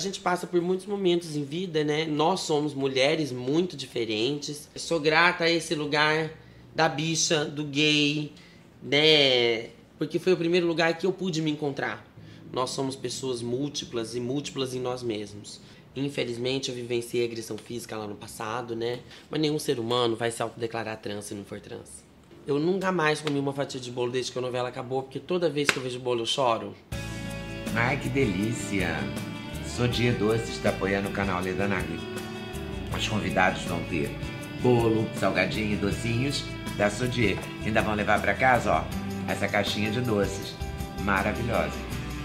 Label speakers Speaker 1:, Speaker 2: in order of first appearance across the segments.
Speaker 1: gente passa por muitos momentos em vida, né? Nós somos mulheres muito diferentes. Eu sou grata a esse lugar da bicha, do gay, né? Porque foi o primeiro lugar que eu pude me encontrar. Nós somos pessoas múltiplas e múltiplas em nós mesmos. Infelizmente, eu vivenciei agressão física lá no passado, né? Mas nenhum ser humano vai se autodeclarar trans se não for trans. Eu nunca mais comi uma fatia de bolo desde que a novela acabou, porque toda vez que eu vejo bolo eu choro.
Speaker 2: Ai, que delícia! Sodia Doces está apoiando o canal Leda Nagli. Os convidados vão ter bolo, salgadinho e docinhos da Sodier. Ainda vão levar para casa, ó, essa caixinha de doces maravilhosa.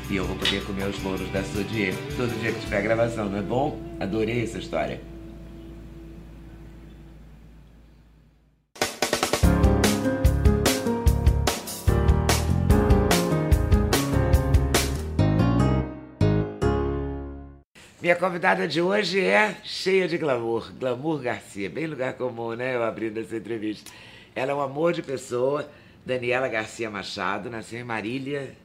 Speaker 2: E eu vou poder comer os bolos da Sodier todo dia que tiver gravação, não é bom? Adorei essa história. Minha convidada de hoje é cheia de glamour, Glamour Garcia, bem lugar comum, né? Eu abrindo essa entrevista. Ela é um amor de pessoa, Daniela Garcia Machado, nasceu em Marília,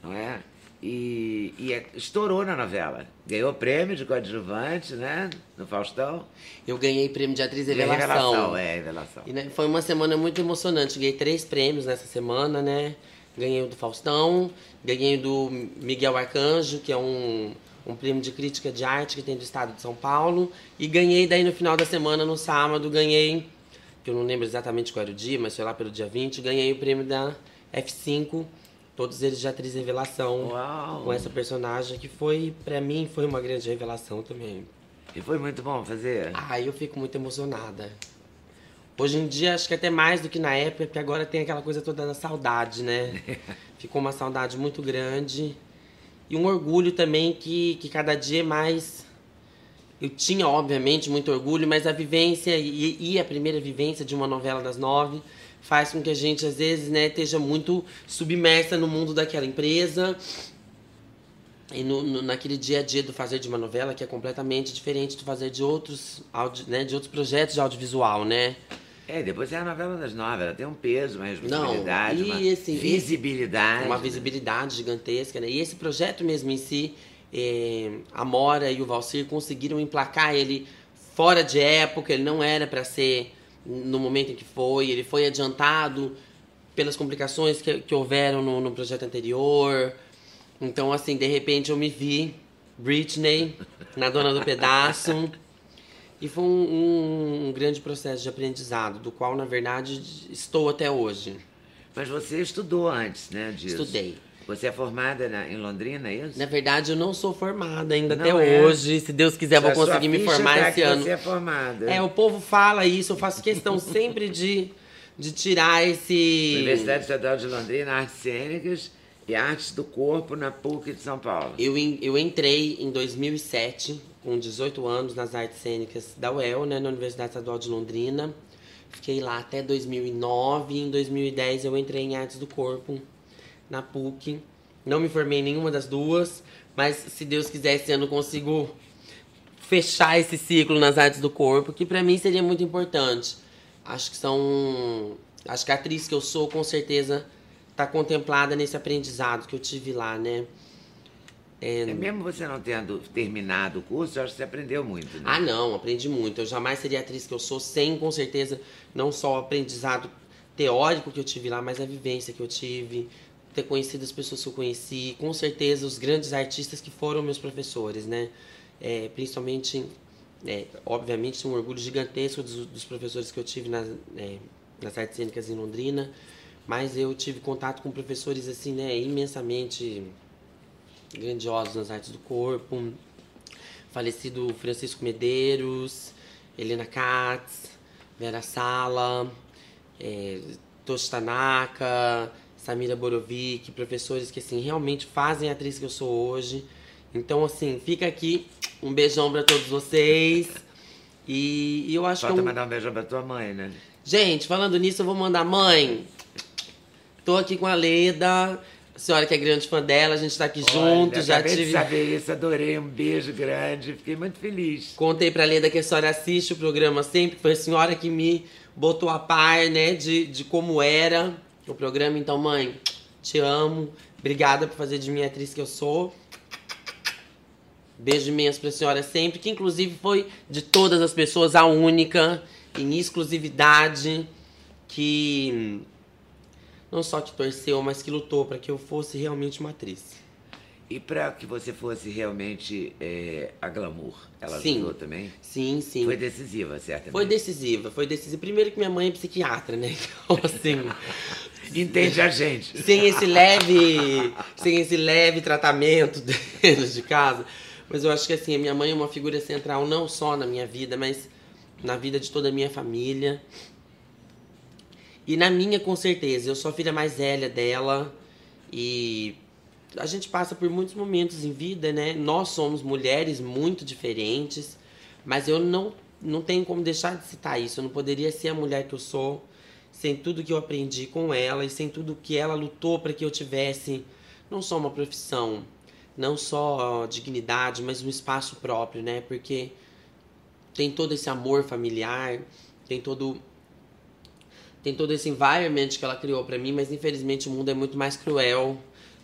Speaker 2: não é? E, e é- estourou na novela. Ganhou prêmio de coadjuvante, né? No Faustão.
Speaker 1: Eu ganhei prêmio de atriz revelação.
Speaker 2: revelação, é, revelação.
Speaker 1: E, né, foi uma semana muito emocionante. Ganhei três prêmios nessa semana, né? Ganhei o do Faustão, ganhei o do Miguel Arcanjo, que é um, um prêmio de crítica de arte que tem do estado de São Paulo. E ganhei daí no final da semana, no sábado, ganhei, que eu não lembro exatamente qual era o dia, mas foi lá pelo dia 20, ganhei o prêmio da F5, todos eles de atriz revelação.
Speaker 2: Uau!
Speaker 1: Com essa personagem que foi, pra mim, foi uma grande revelação também.
Speaker 2: E foi muito bom fazer.
Speaker 1: Ah, eu fico muito emocionada. Hoje em dia, acho que até mais do que na época, porque agora tem aquela coisa toda da saudade, né? Ficou uma saudade muito grande. E um orgulho também que, que cada dia mais. Eu tinha, obviamente, muito orgulho, mas a vivência e, e a primeira vivência de uma novela das nove faz com que a gente, às vezes, né, esteja muito submersa no mundo daquela empresa e no, no- naquele dia a dia do fazer de uma novela que é completamente diferente do fazer de outros, né, de outros projetos de audiovisual, né?
Speaker 2: É, depois é a novela das nove, ela tem um peso, uma responsabilidade,
Speaker 1: e
Speaker 2: uma
Speaker 1: assim,
Speaker 2: visibilidade.
Speaker 1: Uma
Speaker 2: né?
Speaker 1: visibilidade gigantesca, né? E esse projeto mesmo em si, eh, a Mora e o Valcir conseguiram emplacar ele fora de época, ele não era para ser no momento em que foi, ele foi adiantado pelas complicações que, que houveram no, no projeto anterior. Então, assim, de repente eu me vi, Britney, na Dona do Pedaço. E foi um, um- um grande processo de aprendizado, do qual, na verdade, estou até hoje.
Speaker 2: Mas você estudou antes, né, disso?
Speaker 1: Estudei.
Speaker 2: Você é formada na- em Londrina, é isso?
Speaker 1: Na verdade, eu não sou formada ainda
Speaker 2: Não
Speaker 1: até
Speaker 2: é?
Speaker 1: hoje. Se Deus quiser, vou conseguir me formar
Speaker 2: tá
Speaker 1: esse
Speaker 2: que
Speaker 1: ano.
Speaker 2: Você é formada.
Speaker 1: É, o povo fala isso, eu faço questão sempre de, de tirar esse.
Speaker 2: Universidade Estadual de Londrina, Artes Cênicas e Artes do Corpo na PUC de São Paulo.
Speaker 1: Eu, eu entrei em 2007, com 18 anos, nas artes cênicas da UEL, né, na Universidade Estadual de Londrina. Fiquei lá até 2009 e em 2010 eu entrei em artes do corpo, na PUC. Não me formei em nenhuma das duas, mas se Deus quiser, esse ano consigo fechar esse ciclo nas artes do corpo, que pra mim seria muito importante. Acho que são. Acho que a atriz que eu sou, com certeza, tá contemplada nesse aprendizado que eu tive lá, né?
Speaker 2: É, mesmo você não tendo terminado o curso, eu acho que você aprendeu muito, né?
Speaker 1: Ah, não, aprendi muito. Eu jamais seria a atriz que eu sou sem, com certeza, não só o aprendizado teórico que eu tive lá, mas a vivência que eu tive, ter conhecido as pessoas que eu conheci, com certeza os grandes artistas que foram meus professores, né? É, principalmente, é, obviamente, um orgulho gigantesco dos, dos professores que eu tive nas, é, nas artes cênicas em Londrina, mas eu tive contato com professores, assim, né, imensamente grandiosos nas artes do corpo, falecido Francisco Medeiros, Helena Katz, Vera Sala, é, Toshi Tanaka, Samira Borovic, professores que assim realmente fazem a atriz que eu sou hoje. Então assim, fica aqui um beijão para todos vocês E, e eu acho
Speaker 2: Falta
Speaker 1: que é um...
Speaker 2: mandar um beijo pra tua mãe, né?
Speaker 1: Gente, falando nisso, eu vou mandar mãe. Tô aqui com a Leda, a senhora que é grande fã dela, a gente tá aqui junto,
Speaker 2: Olha,
Speaker 1: já
Speaker 2: acabei de
Speaker 1: tive.
Speaker 2: saber isso, adorei, um beijo grande, fiquei muito feliz.
Speaker 1: Contei pra Leda que a senhora assiste o programa sempre, foi a senhora que me botou a par, né, de, de como era o programa. Então, mãe, te amo. Obrigada por fazer de mim a atriz que eu sou. Beijo imenso pra senhora sempre, que inclusive foi de todas as pessoas a única, em exclusividade, que não só que torceu, mas que lutou para que eu fosse realmente uma atriz.
Speaker 2: E pra que você fosse realmente é, a glamour, ela
Speaker 1: Sim.
Speaker 2: ajudou também?
Speaker 1: Sim, sim.
Speaker 2: Foi decisiva, certamente.
Speaker 1: Foi decisiva, foi decisiva. Primeiro que minha mãe é psiquiatra, né? Então, assim,
Speaker 2: Entende a gente.
Speaker 1: sem esse leve, sem esse leve tratamento dentro de casa. Mas eu acho que assim, a minha mãe é uma figura central não só na minha vida, mas na vida de toda a minha família. E na minha, com certeza. Eu sou a filha mais velha dela e a gente passa por muitos momentos em vida, né? Nós somos mulheres muito diferentes, mas eu não, não tenho como deixar de citar isso. Eu não poderia ser a mulher que eu sou sem tudo que eu aprendi com ela e sem tudo que ela lutou para que eu tivesse não só uma profissão, não só dignidade, mas um espaço próprio, né? Porque tem todo esse amor familiar, tem todo tem todo esse environment que ela criou para mim, mas infelizmente o mundo é muito mais cruel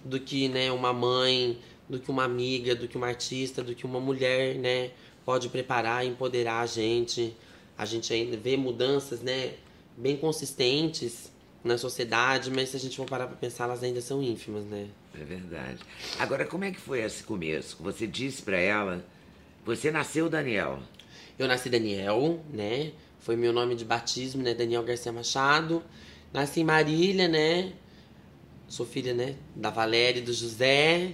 Speaker 1: do que, né, uma mãe, do que uma amiga, do que uma artista, do que uma mulher, né, pode preparar e empoderar a gente. A gente ainda vê mudanças, né, bem consistentes na sociedade, mas se a gente for parar pra pensar, elas ainda são ínfimas, né?
Speaker 2: É verdade. Agora, como é que foi esse começo? Você disse pra ela, você nasceu Daniel.
Speaker 1: Eu nasci Daniel, né? Foi meu nome de batismo, né? Daniel Garcia Machado. Nasci em Marília, né? Sou filha, né? Da Valéria e do José.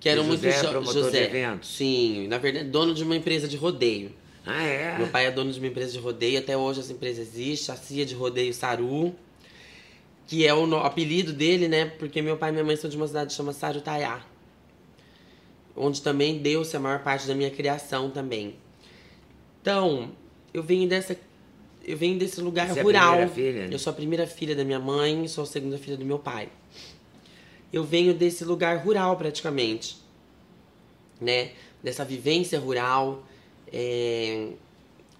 Speaker 1: Que eram
Speaker 2: O
Speaker 1: muito
Speaker 2: José é
Speaker 1: jo-
Speaker 2: promotor de eventos?
Speaker 1: Sim, na verdade, dono de uma empresa de rodeio.
Speaker 2: Ah, é?
Speaker 1: Meu pai é dono de uma empresa de rodeio, até hoje essa empresa existe, a CIA de Rodeio Saru, que é o no- apelido dele, né? Porque meu pai e minha mãe são de uma cidade que chama Sarutaiá, onde também deu-se a maior parte da minha criação também. Então, eu venho dessa eu venho desse lugar
Speaker 2: Você é a
Speaker 1: rural.
Speaker 2: primeira filha?
Speaker 1: Eu sou a primeira filha da minha mãe, sou a segunda filha do meu pai. Eu venho desse lugar rural praticamente, né? Dessa vivência rural, é,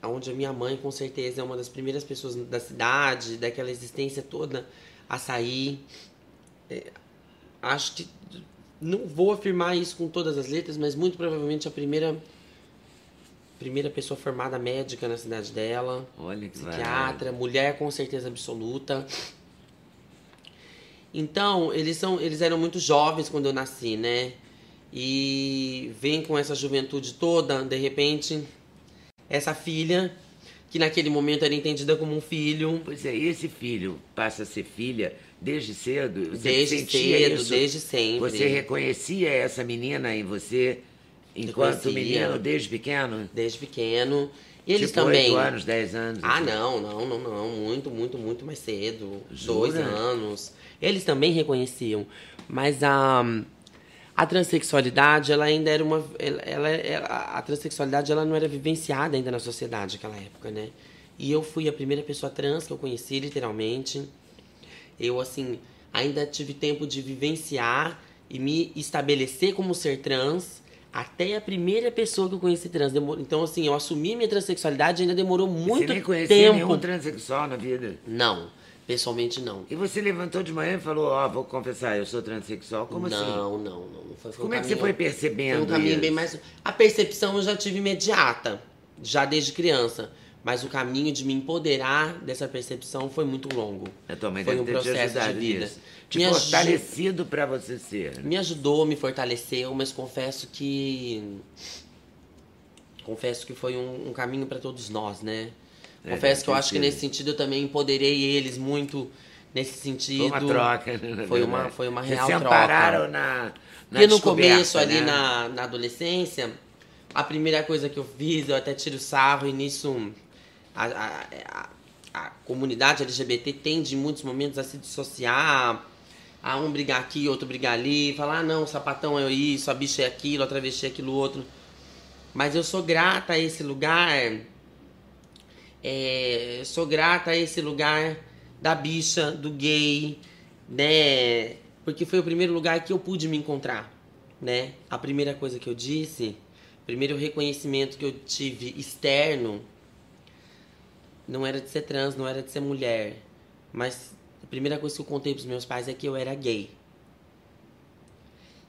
Speaker 1: onde a minha mãe com certeza é uma das primeiras pessoas da cidade, daquela existência toda a sair. É, acho que não vou afirmar isso com todas as letras, mas muito provavelmente a primeira primeira pessoa formada médica na cidade dela,
Speaker 2: Olha que
Speaker 1: psiquiatra, mulher com certeza absoluta. Então, eles são, eles eram muito jovens quando eu nasci, né? E vem com essa juventude toda, de repente, essa filha que naquele momento era entendida como um filho,
Speaker 2: Pois é, e esse filho passa a ser filha desde cedo? Você
Speaker 1: desde cedo,
Speaker 2: isso?
Speaker 1: desde sempre.
Speaker 2: Você reconhecia essa menina em você enquanto menino desde pequeno?
Speaker 1: Desde pequeno. E eles
Speaker 2: tipo,
Speaker 1: também.
Speaker 2: 8 anos, 10 anos?
Speaker 1: Ah,
Speaker 2: assim?
Speaker 1: não, não, não, não. Muito, muito, muito mais cedo.
Speaker 2: Jura?
Speaker 1: Dois anos. Eles também reconheciam. Mas a, a transexualidade, ela ainda era uma. Ela, ela- ela- a transexualidade ela não era vivenciada ainda na sociedade naquela época, né? E eu fui a primeira pessoa trans que eu conheci, literalmente. Eu, assim, ainda tive tempo de vivenciar e me estabelecer como ser trans até a primeira pessoa que eu conheci trans. Demor- Então, assim, eu assumi minha transexualidade e ainda demorou muito
Speaker 2: Você nem conhecia
Speaker 1: tempo.
Speaker 2: nenhum transexual na vida?
Speaker 1: Não, pessoalmente não.
Speaker 2: E você levantou de manhã e falou, ó, vou confessar, eu sou transexual? Como assim?
Speaker 1: não, não, não, não. Foi, foi
Speaker 2: Como
Speaker 1: um
Speaker 2: é que você
Speaker 1: caminho-
Speaker 2: foi
Speaker 1: Foi
Speaker 2: percebendo
Speaker 1: um caminho
Speaker 2: isso?
Speaker 1: bem mais. A percepção eu já tive imediata, já desde criança. Mas o caminho de me empoderar dessa percepção foi muito longo.
Speaker 2: A tua mãe
Speaker 1: foi um processo de vida.
Speaker 2: nisso. Te
Speaker 1: Me
Speaker 2: fortalecido pra você ser.
Speaker 1: Me ajudou, me fortaleceu, mas confesso que. Confesso que foi um, um caminho para todos nós, né?
Speaker 2: É,
Speaker 1: confesso que eu acho que nesse sentido eu também empoderei eles muito nesse sentido.
Speaker 2: Foi uma troca, né?
Speaker 1: Foi uma, foi uma
Speaker 2: Vocês
Speaker 1: real
Speaker 2: se
Speaker 1: troca.
Speaker 2: ampararam na, na
Speaker 1: Porque no começo, ali
Speaker 2: né?
Speaker 1: na, na adolescência, a primeira coisa que eu fiz, eu até tiro sarro, e nisso a, a, a, comunidade LGBT tende em muitos momentos a se dissociar, a um brigar aqui, outro brigar ali, falar, ah, não, o sapatão é isso, a bicha é aquilo, a travesti é aquilo outro. Mas eu sou grata a esse lugar É, sou grata a esse lugar da bicha, do gay, né? Porque foi o primeiro lugar que eu pude me encontrar, né? A primeira coisa que eu disse, primeiro reconhecimento que eu tive externo não era de ser trans, não era de ser mulher, mas a primeira coisa que eu contei pros meus pais é que eu era gay.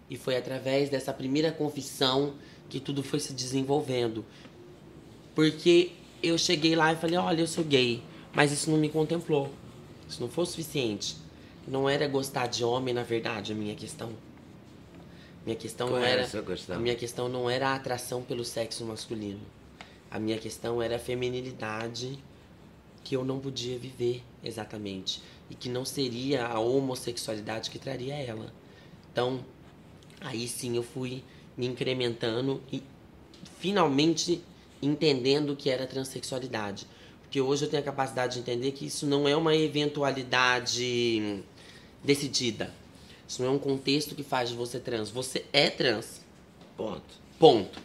Speaker 1: E foi através dessa primeira confissão que tudo foi se desenvolvendo. Porque eu cheguei lá e falei: olha, eu sou gay. Mas isso não me contemplou. Isso não foi o suficiente. Não era gostar de homem, na verdade, a minha questão. Minha questão
Speaker 2: Qual
Speaker 1: não
Speaker 2: era
Speaker 1: era.
Speaker 2: questão?
Speaker 1: A minha questão não era a atração pelo sexo masculino. A minha questão era a feminilidade que eu não podia viver exatamente. E que não seria a homossexualidade que traria ela. Então, aí sim eu fui me incrementando e finalmente entendendo o que era transexualidade. Porque hoje eu tenho a capacidade de entender que isso não é uma eventualidade decidida. Isso não é um contexto que faz de você trans. Você é trans.
Speaker 2: Ponto.
Speaker 1: Ponto.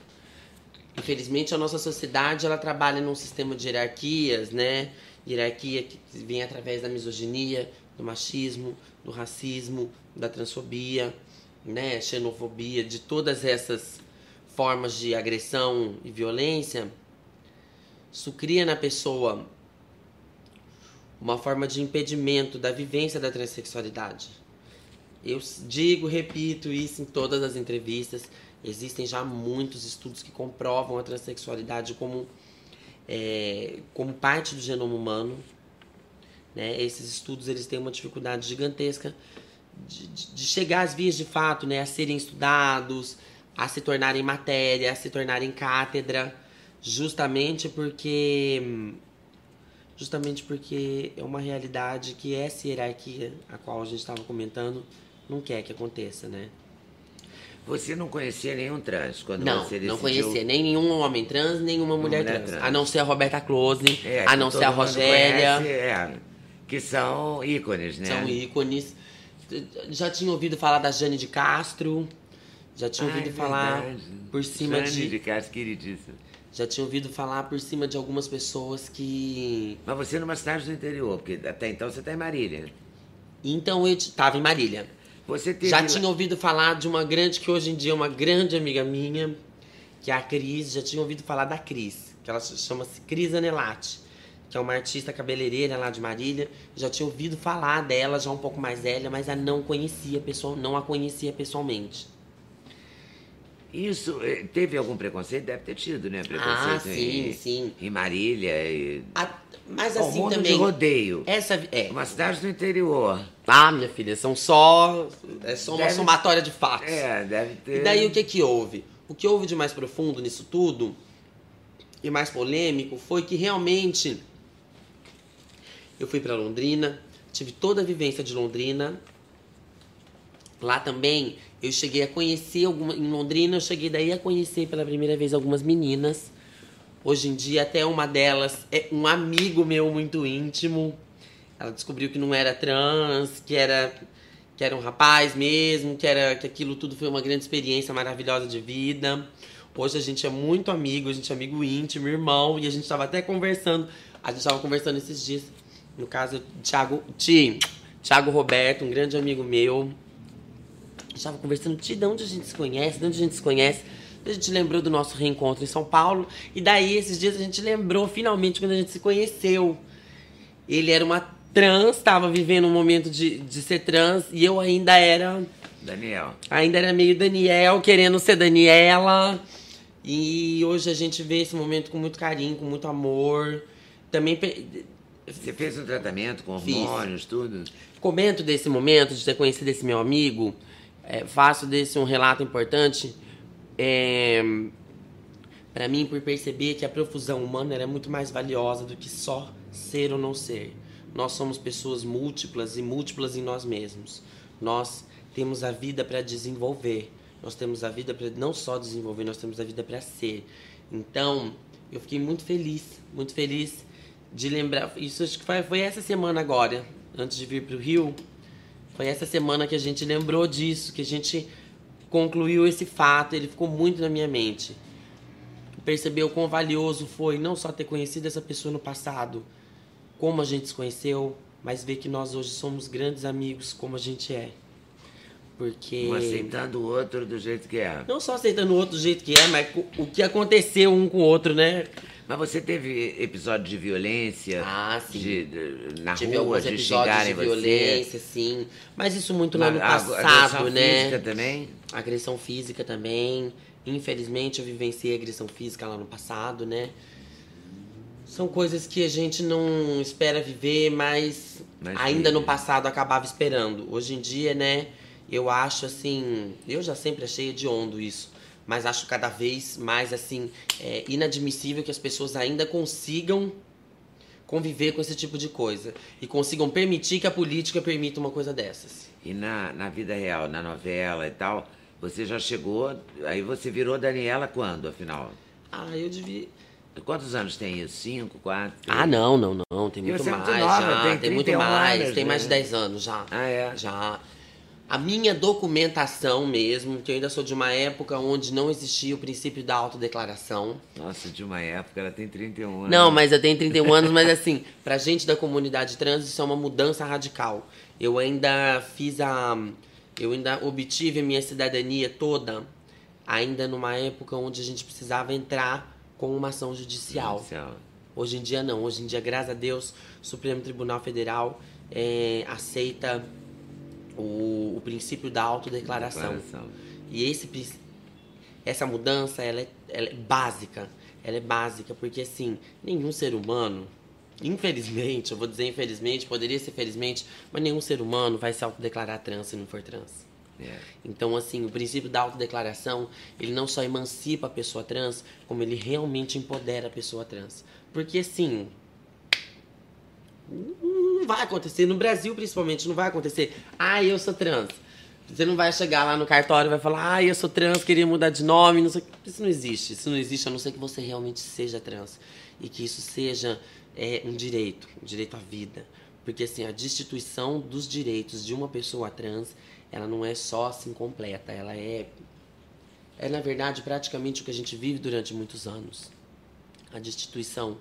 Speaker 1: Infelizmente, a nossa sociedade ela trabalha num sistema de hierarquias, né? Hierarquia que vem através da misoginia, do machismo, do racismo, da transfobia, né? Xenofobia, de todas essas formas de agressão e violência. Isso cria na pessoa uma forma de impedimento da vivência da transexualidade. Eu digo, repito isso em todas as entrevistas. Existem já muitos estudos que comprovam a transexualidade como, é, como parte do genoma humano. Né? Esses estudos eles têm uma dificuldade gigantesca de, de- chegar às vias de fato, né? a serem estudados, a se tornarem matéria, a se tornarem cátedra, justamente porque justamente porque é uma realidade que essa hierarquia a qual a gente estava comentando não quer que aconteça, né?
Speaker 2: Você não conhecia nenhum trans quando
Speaker 1: Não,
Speaker 2: você decidiu...
Speaker 1: não conhecia nem nenhum homem trans, nenhuma mulher,
Speaker 2: mulher
Speaker 1: trans,
Speaker 2: trans.
Speaker 1: A não ser a Roberta Close,
Speaker 2: É,
Speaker 1: a não ser a Rogéria.
Speaker 2: conhece, é, que são ícones, né?
Speaker 1: São ícones. Já tinha ouvido falar da Jane de Castro. Já tinha ouvido
Speaker 2: é
Speaker 1: falar
Speaker 2: verdade.
Speaker 1: por cima
Speaker 2: Jane
Speaker 1: de.
Speaker 2: de Castro, queridíssima.
Speaker 1: Já tinha ouvido falar por cima de algumas pessoas que.
Speaker 2: Mas você numa cidade do interior, porque até então você está em Marília.
Speaker 1: Então eu estava em Marília.
Speaker 2: Você teve
Speaker 1: Já tinha ouvido falar de uma grande, que hoje em dia é uma grande amiga minha, que é a Cris. Já tinha ouvido falar da Cris, que ela chama-se Cris Anelati, que é uma artista cabeleireira lá de Marília. Já tinha ouvido falar dela, já um pouco mais velha, mas a não conhecia pessoal, não a conhecia pessoalmente.
Speaker 2: Isso, eh, teve algum preconceito? Deve ter tido, né? Preconceito
Speaker 1: Ah, sim,
Speaker 2: em,
Speaker 1: sim.
Speaker 2: em Marília. E...
Speaker 1: A- mas assim
Speaker 2: mundo
Speaker 1: também.
Speaker 2: de rodeio.
Speaker 1: Essa é.
Speaker 2: Uma cidade do interior.
Speaker 1: Ah, minha filha, são só. É só uma
Speaker 2: Deve-
Speaker 1: somatória de fatos.
Speaker 2: É, deve ter.
Speaker 1: E daí o que que houve? O que houve de mais profundo nisso tudo e mais polêmico foi que realmente eu fui para Londrina, tive toda a vivência de Londrina. Lá também eu cheguei a conhecer alguma em Londrina, eu cheguei daí a conhecer pela primeira vez algumas meninas. Hoje em dia até uma delas é um amigo meu muito íntimo. Ela descobriu que não era trans, que era que era um rapaz mesmo, que era que aquilo tudo foi uma grande experiência maravilhosa de vida. Hoje a gente é muito amigo, a gente é amigo íntimo, irmão, e a gente estava até conversando. A gente estava conversando esses dias. No caso, Thiago, Ti, Thiago Roberto, um grande amigo meu. A gente estava conversando, Ti, de onde a gente se conhece, de onde a gente se conhece. A gente lembrou do nosso reencontro em São Paulo. E daí, esses dias, a gente lembrou finalmente quando a gente se conheceu. Ele era uma trans, estava vivendo um momento de, de ser trans, e eu ainda era
Speaker 2: Daniel.
Speaker 1: Ainda era meio Daniel, querendo ser Daniela. E hoje a gente vê esse momento com muito carinho, com muito amor. Também pe-
Speaker 2: Você fez um tratamento com
Speaker 1: Fiz.
Speaker 2: hormônios, tudo?
Speaker 1: comento desse momento de ter conhecido esse meu amigo. é, faço desse um relato importante. É, para mim, por perceber que a profusão humana era muito mais valiosa do que só ser ou não ser. Nós somos pessoas múltiplas e múltiplas em nós mesmos. Nós temos a vida para desenvolver. Nós temos a vida para não só desenvolver, nós temos a vida para ser. Então, eu fiquei muito feliz, muito feliz de lembrar. Isso acho que foi, foi essa semana agora, antes de vir para o Rio. Foi essa semana que a gente lembrou disso, que a gente concluiu esse fato. Ele ficou muito na minha mente. perceber o quão valioso foi não só ter conhecido essa pessoa no passado, como a gente se conheceu, mas ver que nós hoje somos grandes amigos como a gente é. Porque.
Speaker 2: Um aceitando o outro do jeito que é.
Speaker 1: Não só aceitando o outro do jeito que é, mas o que aconteceu um com o outro, né?
Speaker 2: Mas você teve episódio de violência?
Speaker 1: Ah, sim.
Speaker 2: De, de, na
Speaker 1: Tive
Speaker 2: rua,
Speaker 1: alguns
Speaker 2: de
Speaker 1: episódios
Speaker 2: xingarem
Speaker 1: de
Speaker 2: você?
Speaker 1: violência, sim. Mas isso muito lá no
Speaker 2: A- a-
Speaker 1: passado,
Speaker 2: agressão
Speaker 1: né?
Speaker 2: física também?
Speaker 1: Agressão física também. Infelizmente eu vivenciei agressão física lá no passado, né? São coisas que a gente não espera viver, mas,
Speaker 2: Mas
Speaker 1: ainda
Speaker 2: vive.
Speaker 1: no passado acabava esperando. Hoje em dia, né, eu acho assim, eu já sempre achei hediondo isso, mas acho cada vez mais assim é, inadmissível que as pessoas ainda consigam conviver com esse tipo de coisa e consigam permitir que a política permita uma coisa dessas.
Speaker 2: E na, na vida real, na novela e tal, você já chegou. Aí você virou Daniela quando, afinal?
Speaker 1: Ah, eu devia
Speaker 2: Quantos anos tem isso? Cinco, quatro?
Speaker 1: Ah, não, não, não. Tem muito
Speaker 2: é
Speaker 1: mais.
Speaker 2: muito nova,
Speaker 1: já.
Speaker 2: tem
Speaker 1: Tem, muito
Speaker 2: 31
Speaker 1: mais.
Speaker 2: anos,
Speaker 1: tem mais de
Speaker 2: né?
Speaker 1: 10 anos já.
Speaker 2: Ah, é?
Speaker 1: Já. A minha documentação mesmo, que eu ainda sou de uma época onde não existia o princípio da autodeclaração.
Speaker 2: Nossa, de uma época, ela tem 31 anos.
Speaker 1: Não, mas eu tenho 31 anos, mas assim, pra gente da comunidade trans, isso é uma mudança radical. Eu ainda fiz a. Eu ainda obtive a minha cidadania toda, ainda numa época onde a gente precisava entrar com uma ação judicial.
Speaker 2: Judicial.
Speaker 1: Hoje em dia não. Hoje em dia, graças a Deus, o Supremo Tribunal Federal é, aceita o, o princípio da autodeclaração.
Speaker 2: Declaração.
Speaker 1: E esse, essa mudança, ela é, ela é básica. Ela é básica, porque assim, nenhum ser humano, infelizmente, eu vou dizer infelizmente, poderia ser felizmente, mas nenhum ser humano vai se autodeclarar trans se não for trans.
Speaker 2: É.
Speaker 1: Então, assim, o princípio da autodeclaração, ele não só emancipa a pessoa trans, como ele realmente empodera a pessoa trans. Porque, assim, não vai acontecer, no Brasil principalmente, não vai acontecer, ah, eu sou trans. Você não vai chegar lá no cartório e vai falar, ah, eu sou trans, queria mudar de nome, não sei. Isso não existe. Isso não existe, a não ser que você realmente seja trans. E que isso seja é, um direito, um direito à vida. Porque, assim, a destituição dos direitos de uma pessoa trans, ela não é só assim completa, ela é. É, na verdade, praticamente o que a gente vive durante muitos anos. A destituição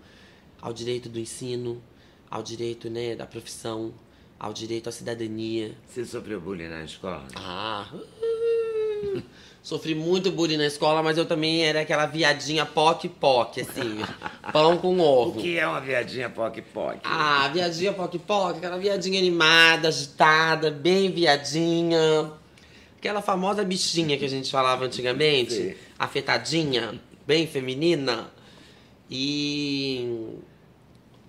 Speaker 1: ao direito do ensino, ao direito né, da profissão, ao direito à cidadania.
Speaker 2: Você sofreu bullying na escola?
Speaker 1: Ah, uh, sofri muito bullying na escola, mas eu também era aquela viadinha poc-poc, assim, pão com
Speaker 2: O
Speaker 1: ovo.
Speaker 2: que é uma viadinha poc-poc?
Speaker 1: Ah, viadinha poc-poc, aquela viadinha animada, agitada, bem viadinha. Aquela famosa bichinha que a gente falava antigamente,
Speaker 2: Sim.
Speaker 1: afetadinha, bem feminina. E o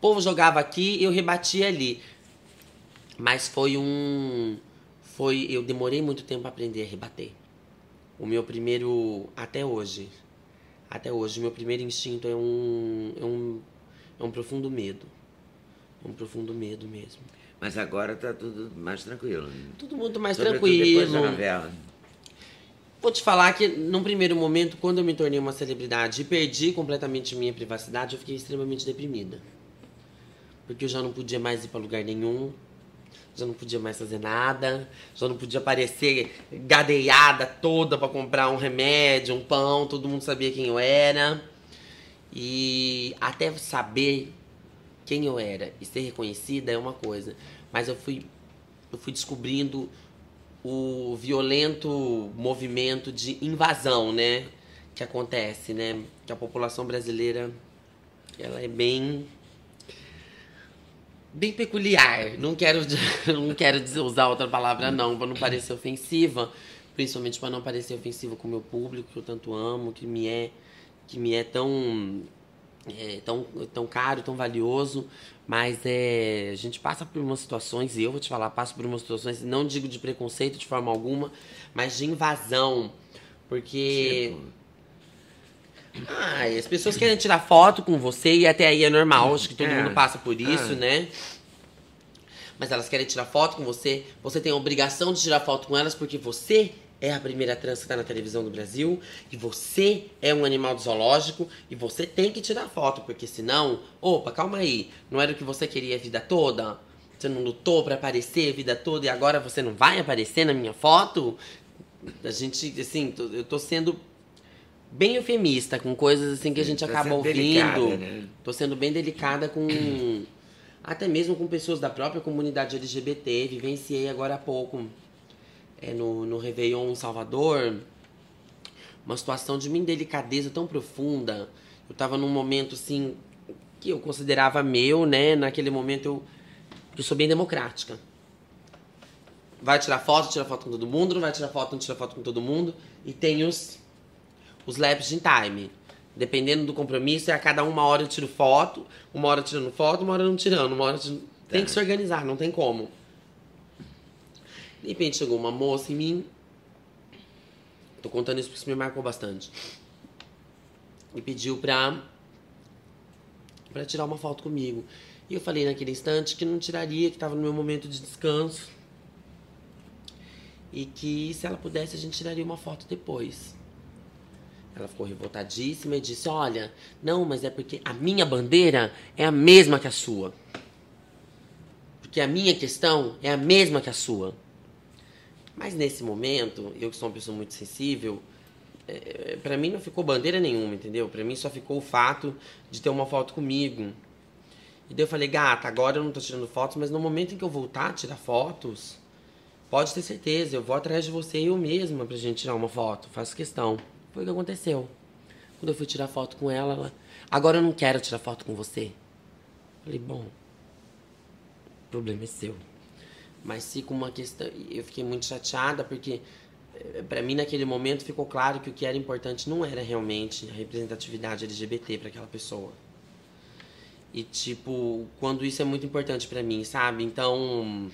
Speaker 1: povo jogava aqui e eu rebatia ali. Mas foi um. Foi. Eu demorei muito tempo pra aprender a rebater. O meu primeiro. Até hoje. Até hoje, o meu primeiro instinto é um. É um, é um profundo medo. Um profundo medo mesmo.
Speaker 2: Mas agora tá tudo mais tranquilo. né?
Speaker 1: Tudo muito mais
Speaker 2: Sobretudo
Speaker 1: tranquilo.
Speaker 2: depois da novela.
Speaker 1: Vou te falar que, num primeiro momento, quando eu me tornei uma celebridade e perdi completamente minha privacidade, eu fiquei extremamente deprimida. Porque eu já não podia mais ir pra lugar nenhum, já não podia mais fazer nada, já não podia aparecer gadeada toda pra comprar um remédio, um pão, todo mundo sabia quem eu era. E até saber quem eu era e ser reconhecida é uma coisa, mas eu fui eu fui descobrindo o violento movimento de invasão, né, que acontece, né, que a população brasileira ela é bem bem peculiar. Não quero não quero usar outra palavra não, para não parecer ofensiva, principalmente para não parecer ofensiva com o meu público que eu tanto amo, que me é que me é tão é, tão, tão caro, tão valioso, mas é, a gente passa por umas situações, e eu vou te falar, passo por umas situações, não digo de preconceito de forma alguma, mas de invasão. Porque. Ai, as pessoas querem tirar foto com você e até aí é normal, acho que todo
Speaker 2: É.
Speaker 1: mundo passa por isso,
Speaker 2: É.
Speaker 1: né? Mas elas querem tirar foto com você, você tem a obrigação de tirar foto com elas porque você é a primeira trans que tá na televisão do Brasil e você é um animal do zoológico e você tem que tirar foto, porque senão, opa, calma aí, não era o que você queria a vida toda? Você não lutou pra aparecer a vida toda e agora você não vai aparecer na minha foto? A gente, assim, eu tô sendo bem eufemista, com coisas assim que a gente
Speaker 2: Tá
Speaker 1: acaba ouvindo.
Speaker 2: delicada, né?
Speaker 1: Tô sendo bem delicada com. até mesmo com pessoas da própria comunidade LGBT. Vivenciei agora há pouco, é, no, no Réveillon Salvador, uma situação de uma indelicadeza tão profunda. Eu tava num momento assim que eu considerava meu, né? Naquele momento eu, eu sou bem democrática. Vai tirar foto, tira foto com todo mundo, não vai tirar foto, não tira foto com todo mundo. E tem os, os laps de time. Dependendo do compromisso, é a cada uma hora eu tiro foto, uma hora tirando foto, uma hora não tirando, uma hora tirando... Tem que se organizar, não tem como. De repente chegou uma moça em mim. Tô contando isso porque isso me marcou bastante. E pediu pra, pra tirar uma foto comigo. E eu falei naquele instante que não tiraria, que tava no meu momento de descanso. E que se ela pudesse, a gente tiraria uma foto depois. Ela ficou revoltadíssima e disse: Olha, não, mas é porque a minha bandeira é a mesma que a sua. Porque a minha questão é a mesma que a sua. Mas nesse momento, eu que sou uma pessoa muito sensível, é, para mim não ficou bandeira nenhuma, entendeu? Para mim só ficou o fato de ter uma foto comigo. E daí eu falei, gata, agora eu não tô tirando fotos, mas no momento em que eu voltar a tirar fotos, pode ter certeza, eu vou atrás de você eu mesma pra gente tirar uma foto, faço questão. Foi o que aconteceu. Quando eu fui tirar foto com ela, ela, agora eu não quero tirar foto com você. Falei, bom, o problema é seu. Mas fica uma questão. Eu fiquei muito chateada porque, eh, pra mim, naquele momento, ficou claro que o que era importante não era realmente a representatividade LGBT pra aquela pessoa. E, tipo, quando isso é muito importante pra mim, sabe? Então,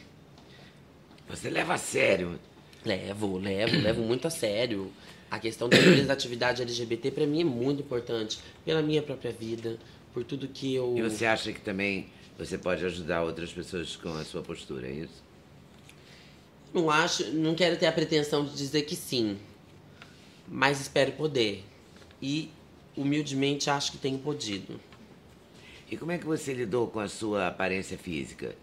Speaker 2: Você leva a sério.
Speaker 1: levo, levo, levo muito a sério. A questão da representatividade LGBT pra mim é muito importante. Pela minha própria vida, por tudo que eu.
Speaker 2: E você acha que também você pode ajudar outras pessoas com a sua postura, é isso?
Speaker 1: Não acho, não quero ter a pretensão de dizer que sim, mas espero poder. E humildemente acho que tenho podido.
Speaker 2: E como é que você lidou com a sua aparência física?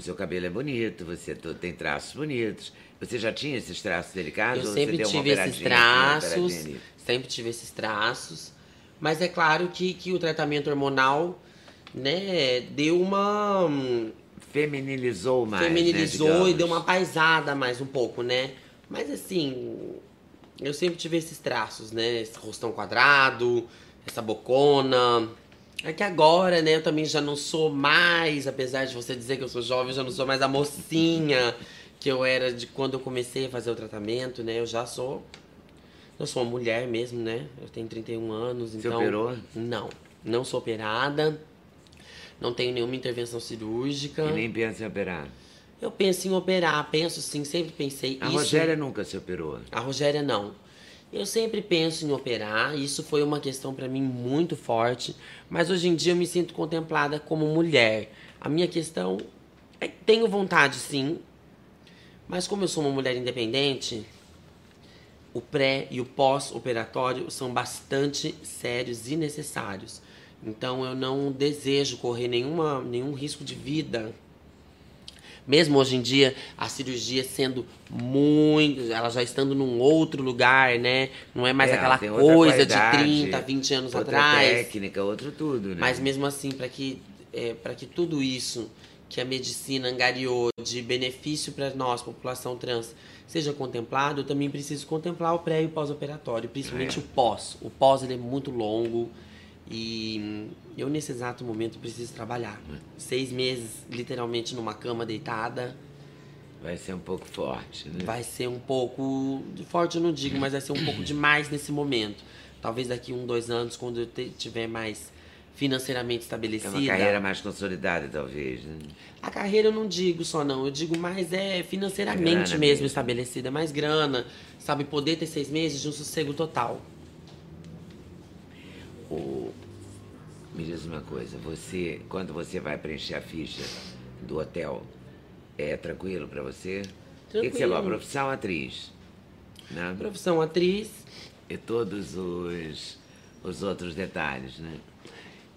Speaker 2: O seu cabelo é bonito, você tem traços bonitos. Você já tinha esses traços delicados?
Speaker 1: Eu
Speaker 2: ou
Speaker 1: sempre tive esses traços, sempre tive esses traços, mas é claro que, que o tratamento hormonal, né, deu uma hum,
Speaker 2: Feminilizou mais.
Speaker 1: feminilizou
Speaker 2: né,
Speaker 1: e deu uma paisada mais um pouco, né? Mas assim, eu sempre tive esses traços, né? Esse rostão quadrado, essa bocona. É que agora, né, eu também já não sou mais, apesar de você dizer que eu sou jovem, eu já não sou mais a mocinha que eu era de quando eu comecei a fazer o tratamento, né? Eu já sou. Eu sou uma mulher mesmo, né? Eu tenho 31 anos,
Speaker 2: Você
Speaker 1: então.
Speaker 2: operou?
Speaker 1: Não. Não sou operada. Não tenho nenhuma intervenção cirúrgica.
Speaker 2: E nem pensa em operar.
Speaker 1: Eu penso em operar, penso sim, sempre pensei.
Speaker 2: A
Speaker 1: isso...
Speaker 2: Rogéria nunca se operou.
Speaker 1: A Rogéria não. Eu sempre penso em operar, isso foi uma questão pra mim muito forte, mas hoje em dia eu me sinto contemplada como mulher. A minha questão é tenho vontade sim, mas como eu sou uma mulher independente, o pré e o pós-operatório são bastante sérios e necessários. Então eu não desejo correr nenhuma, nenhum risco de vida mesmo hoje em dia, a cirurgia sendo muito. Ela já estando num outro lugar, né? Não é mais
Speaker 2: É,
Speaker 1: aquela coisa de
Speaker 2: qualidade,
Speaker 1: 30, 20 anos
Speaker 2: outra
Speaker 1: atrás.
Speaker 2: técnica, outro tudo, né?
Speaker 1: Mas mesmo assim, para que, é, para que tudo isso que a medicina angariou de benefício para nós, população trans, seja contemplado, eu também preciso contemplar o pré e o pós-operatório, principalmente
Speaker 2: É.
Speaker 1: o pós. O pós ele é muito longo e eu nesse exato momento preciso trabalhar.
Speaker 2: É.
Speaker 1: Seis meses, literalmente, numa cama deitada.
Speaker 2: Vai ser um pouco forte, né?
Speaker 1: Vai ser um pouco. Forte eu não digo, mas vai ser um pouco demais nesse momento. Talvez daqui um, dois anos, quando eu tiver mais financeiramente
Speaker 2: É
Speaker 1: estabelecida.
Speaker 2: uma carreira mais consolidada, talvez, né?
Speaker 1: A carreira eu não digo só não, eu digo mais é financeiramente mesmo,
Speaker 2: mesmo.
Speaker 1: estabelecida, mais grana, sabe, poder ter seis meses de um sossego total.
Speaker 2: O... Me diz uma coisa, você, quando você vai preencher a ficha do hotel, é tranquilo pra você? O que que você
Speaker 1: Tranquilo.
Speaker 2: Profissão atriz, né?
Speaker 1: Profissão atriz,
Speaker 2: E todos os, os outros detalhes, né?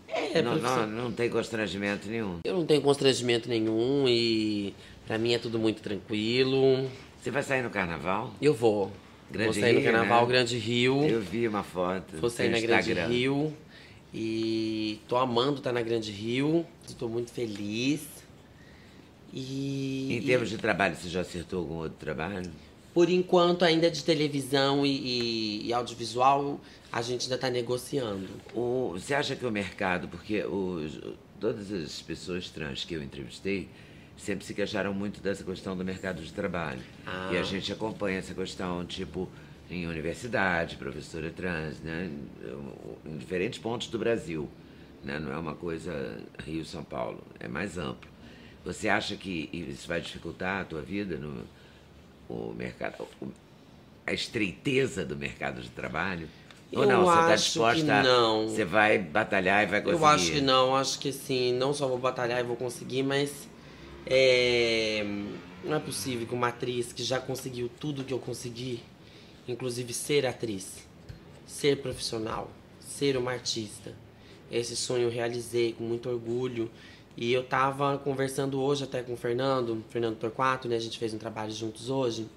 Speaker 1: é,
Speaker 2: não,
Speaker 1: profissão-
Speaker 2: não, não tem constrangimento nenhum.
Speaker 1: eu não tenho constrangimento nenhum e pra mim é tudo muito tranquilo.
Speaker 2: Você vai sair no carnaval?
Speaker 1: Eu vou,
Speaker 2: Grande
Speaker 1: Vou sair no
Speaker 2: Rio,
Speaker 1: Carnaval
Speaker 2: né?
Speaker 1: Grande Rio.
Speaker 2: Eu vi uma foto.
Speaker 1: Vou sair
Speaker 2: no
Speaker 1: na Grande
Speaker 2: Instagram.
Speaker 1: Rio. E tô amando estar na Grande Rio. Estou muito feliz. E.
Speaker 2: Em termos de trabalho, você já acertou algum outro trabalho?
Speaker 1: Por enquanto, ainda de televisão e, e- e audiovisual, a gente ainda está negociando.
Speaker 2: O- você acha que o mercado, porque os- todas as pessoas trans que eu entrevistei sempre se queixaram muito dessa questão do mercado de trabalho.
Speaker 1: Ah.
Speaker 2: E a gente acompanha essa questão, tipo, em universidade, professora trans, né? Em diferentes pontos do Brasil. Né? Não é uma coisa Rio-São Paulo, é mais amplo. Você acha que isso vai dificultar a tua vida no o mercado, a estreiteza do mercado de trabalho? Ou
Speaker 1: Eu
Speaker 2: não, você está disposta a-
Speaker 1: não.
Speaker 2: Você vai batalhar e vai conseguir.
Speaker 1: Eu acho que não, acho que sim. Não só vou batalhar e vou conseguir, mas é, não é possível que uma atriz que já conseguiu tudo que eu consegui, inclusive ser atriz, ser profissional, ser uma artista, esse sonho eu realizei com muito orgulho. E eu tava conversando hoje até com o Fernando, Fernando Torquato, né? A gente fez um trabalho juntos hoje.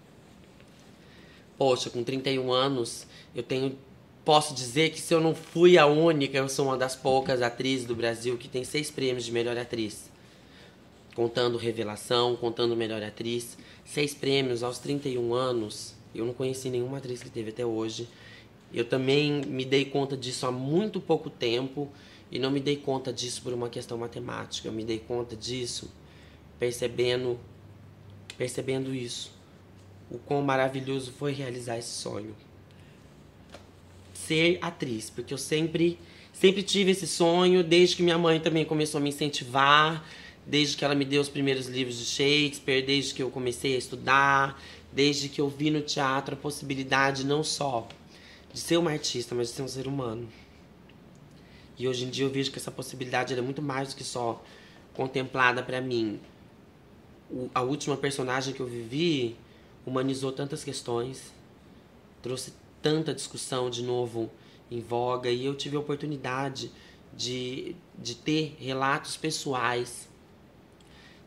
Speaker 1: Poxa, com 31 anos, eu tenho. Posso dizer que se eu não fui a única, eu sou uma das poucas atrizes do Brasil que tem seis prêmios de melhor atriz. Contando Revelação, contando Melhor Atriz. Seis prêmios aos 31 anos. Eu não conheci nenhuma atriz que teve até hoje. Eu também me dei conta disso há muito pouco tempo. E não me dei conta disso por uma questão matemática. Eu me dei conta disso percebendo, percebendo isso o quão maravilhoso foi realizar esse sonho. Ser atriz, porque eu sempre, sempre tive esse sonho, desde que minha mãe também começou a me incentivar, desde que ela me deu os primeiros livros de Shakespeare, desde que eu comecei a estudar, desde que eu vi no teatro a possibilidade não só de ser uma artista, mas de ser um ser humano. E hoje em dia eu vejo que essa possibilidade é muito mais do que só contemplada para mim. O- a última personagem que eu vivi humanizou tantas questões, trouxe tanta discussão de novo em voga e eu tive a oportunidade de, de ter relatos pessoais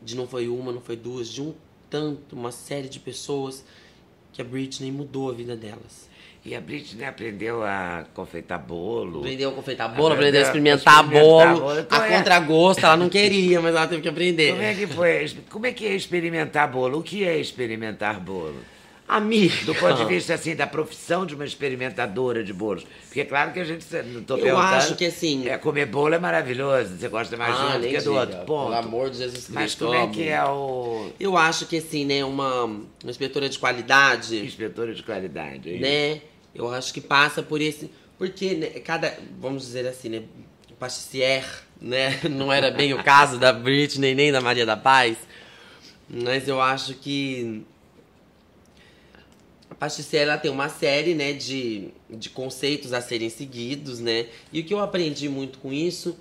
Speaker 1: de não foi uma, não foi duas, de um tanto, uma série de pessoas que a Britney mudou a vida delas.
Speaker 2: E a Britney aprendeu a confeitar bolo.
Speaker 1: Aprendeu a confeitar bolo,
Speaker 2: Aprendeu
Speaker 1: aprendeu a
Speaker 2: a
Speaker 1: experimentar,
Speaker 2: experimentar
Speaker 1: bolo.
Speaker 2: bolo.
Speaker 1: A
Speaker 2: Qual é?
Speaker 1: contragosto, ela não queria, mas ela teve que aprender.
Speaker 2: Como é que foi? Como é que é experimentar bolo? O que é experimentar bolo?
Speaker 1: Amiga.
Speaker 2: Do ponto de vista assim da profissão de uma experimentadora de bolos. Porque é claro que a gente não tô
Speaker 1: Eu acho que, assim-
Speaker 2: É, comer bolo é maravilhoso. Você gosta mais de um do
Speaker 1: nem
Speaker 2: que do outro. Ponto.
Speaker 1: Pelo amor de Jesus Cristo.
Speaker 2: Mas como é que é o
Speaker 1: Eu acho que assim, né, uma, uma inspetora de qualidade,
Speaker 2: inspetora de qualidade? é isso?
Speaker 1: né, eu acho que passa por esse, porque né, cada, vamos dizer assim, né, pastissier, né, não era bem o caso da Britney nem da Maria da Paz, mas eu acho que a pastissier ela tem uma série, né, de, de conceitos a serem seguidos, né, e o que eu aprendi muito com isso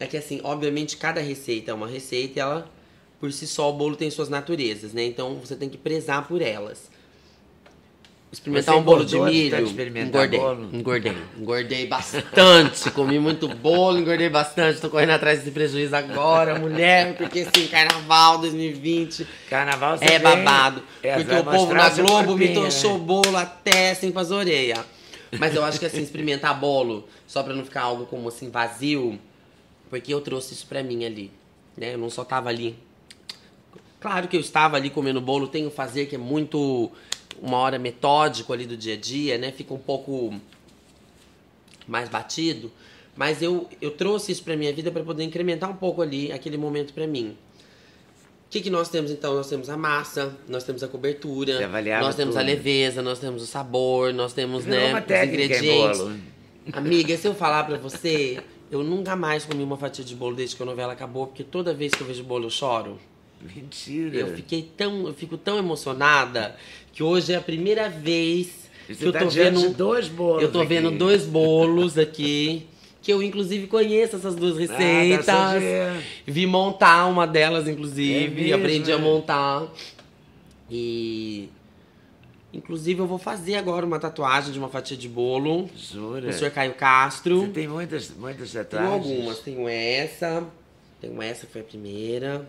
Speaker 1: é que assim, obviamente cada receita é uma receita e ela por si só o bolo tem suas naturezas, né? Então você tem que prezar por elas. Experimentar
Speaker 2: Você
Speaker 1: um bolo de
Speaker 2: de
Speaker 1: milho. engordei,
Speaker 2: bolo?
Speaker 1: engordei, engordei bastante. Comi muito bolo, engordei bastante. Tô correndo atrás desse prejuízo agora, mulher, porque assim, carnaval 2020
Speaker 2: Carnaval
Speaker 1: é babado.
Speaker 2: é,
Speaker 1: porque o povo na Globo me
Speaker 2: corpinho,
Speaker 1: tochou
Speaker 2: né?
Speaker 1: o bolo até assim pras orelhas. Mas eu acho que assim, experimentar bolo, só pra não ficar algo como assim, vazio, porque eu trouxe isso pra mim ali. Né? Eu não só tava ali. Claro que eu estava ali comendo bolo, tenho fazer que é muito uma hora metódico ali do dia a dia, né? Fica um pouco mais batido, mas eu, eu trouxe isso pra minha vida para poder incrementar um pouco ali aquele momento pra mim. O que, que nós temos então? Nós temos a massa, nós temos a cobertura,
Speaker 2: avaliava
Speaker 1: nós temos a
Speaker 2: tudo.
Speaker 1: leveza, nós temos o sabor, nós temos né, os ingredientes. Amiga, se eu falar pra você, eu nunca mais comi uma fatia de bolo desde que a novela acabou, porque toda vez que eu vejo bolo eu choro.
Speaker 2: Mentira.
Speaker 1: Eu fiquei tão, eu fico tão emocionada que hoje é a primeira vez
Speaker 2: Você
Speaker 1: que eu
Speaker 2: tá
Speaker 1: tô vendo
Speaker 2: dois bolos
Speaker 1: Eu tô
Speaker 2: aqui.
Speaker 1: vendo dois bolos aqui. Que eu, inclusive, conheço essas duas
Speaker 2: Ah,
Speaker 1: receitas.
Speaker 2: Sogê.
Speaker 1: Vi montar uma delas, inclusive.
Speaker 2: É mesmo,
Speaker 1: aprendi a
Speaker 2: é?
Speaker 1: montar. E. Inclusive, eu vou fazer agora uma tatuagem de uma fatia de bolo.
Speaker 2: Jura?
Speaker 1: O senhor Caio Castro.
Speaker 2: Você tem muitas, muitas
Speaker 1: Tenho
Speaker 2: tatuagens?
Speaker 1: algumas. Tenho essa. Tenho essa que foi a primeira.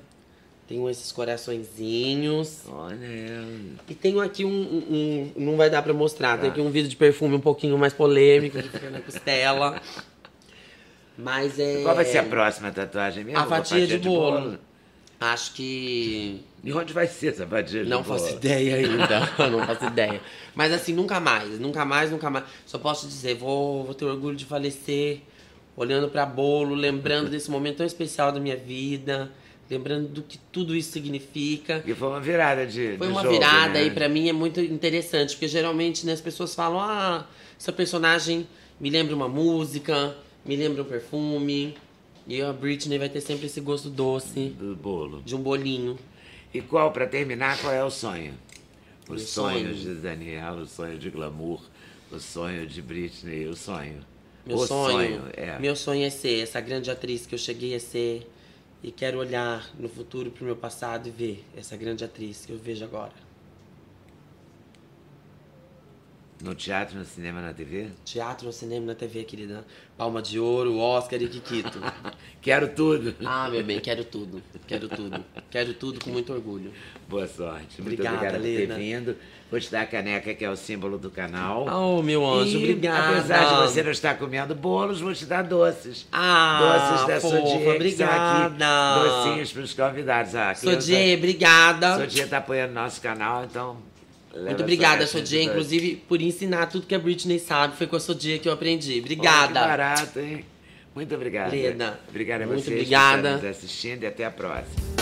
Speaker 1: Tenho esses coraçõezinhos.
Speaker 2: Olha.
Speaker 1: E tenho aqui um, um- um- Não vai dar pra mostrar. Tem aqui um vidro de perfume um pouquinho mais polêmico, que fica na costela. Mas é.
Speaker 2: Qual vai ser a próxima tatuagem mesmo?
Speaker 1: A fatia, de, bolo. Acho que.
Speaker 2: E onde vai ser essa fatia de
Speaker 1: Não
Speaker 2: bolo?
Speaker 1: faço ideia ainda. não faço ideia. Mas assim, nunca mais. Nunca mais, nunca mais. Só posso dizer, vou, vou ter orgulho de falecer olhando pra bolo, lembrando desse momento tão especial da minha vida. Lembrando do que tudo isso significa.
Speaker 2: Que foi uma virada de.
Speaker 1: Foi uma
Speaker 2: jogo,
Speaker 1: virada
Speaker 2: né?
Speaker 1: e pra mim é muito interessante, porque geralmente né, as pessoas falam: ah, essa personagem me lembra uma música, me lembra um perfume. E a Britney vai ter sempre esse gosto doce
Speaker 2: Do bolo.
Speaker 1: de um bolinho.
Speaker 2: E qual, pra terminar, qual é o sonho? Os sonhos
Speaker 1: sonho.
Speaker 2: de Daniela, o sonho de glamour, o sonho de Britney, o sonho.
Speaker 1: Meu
Speaker 2: o
Speaker 1: sonho,
Speaker 2: é.
Speaker 1: meu sonho é ser essa grande atriz que eu cheguei a ser e quero olhar no futuro pro meu passado e ver essa grande atriz que eu vejo agora.
Speaker 2: No teatro, no cinema, na TV?
Speaker 1: Teatro, no cinema, na TV, querida. Palma de Ouro, Oscar e Kikito.
Speaker 2: Quero tudo.
Speaker 1: ah, meu bem, quero tudo. Quero tudo. Quero tudo com muito orgulho.
Speaker 2: Boa sorte.
Speaker 1: Obrigada,
Speaker 2: Muito obrigada por
Speaker 1: Lena.
Speaker 2: ter vindo. Vou te dar a caneca, que é o símbolo do canal.
Speaker 1: Oh, meu anjo,
Speaker 2: E,
Speaker 1: obrigada.
Speaker 2: Apesar de você não estar comendo bolos, vou te dar doces.
Speaker 1: Ah,
Speaker 2: doces da
Speaker 1: fofa,
Speaker 2: são
Speaker 1: obrigada.
Speaker 2: aqui, docinhos para os convidados. Ah,
Speaker 1: Sodier, obrigada.
Speaker 2: tô- Sodier tá apoiando nosso canal, então... leva
Speaker 1: Muito obrigada,
Speaker 2: doces.
Speaker 1: inclusive, por ensinar tudo que a Britney sabe. Foi com a Sodier que eu aprendi. Obrigada.
Speaker 2: Que barato, hein? Muito obrigada.
Speaker 1: Leda,
Speaker 2: Obrigada a
Speaker 1: muito
Speaker 2: vocês
Speaker 1: obrigada.
Speaker 2: que estão nos assistindo e até a próxima.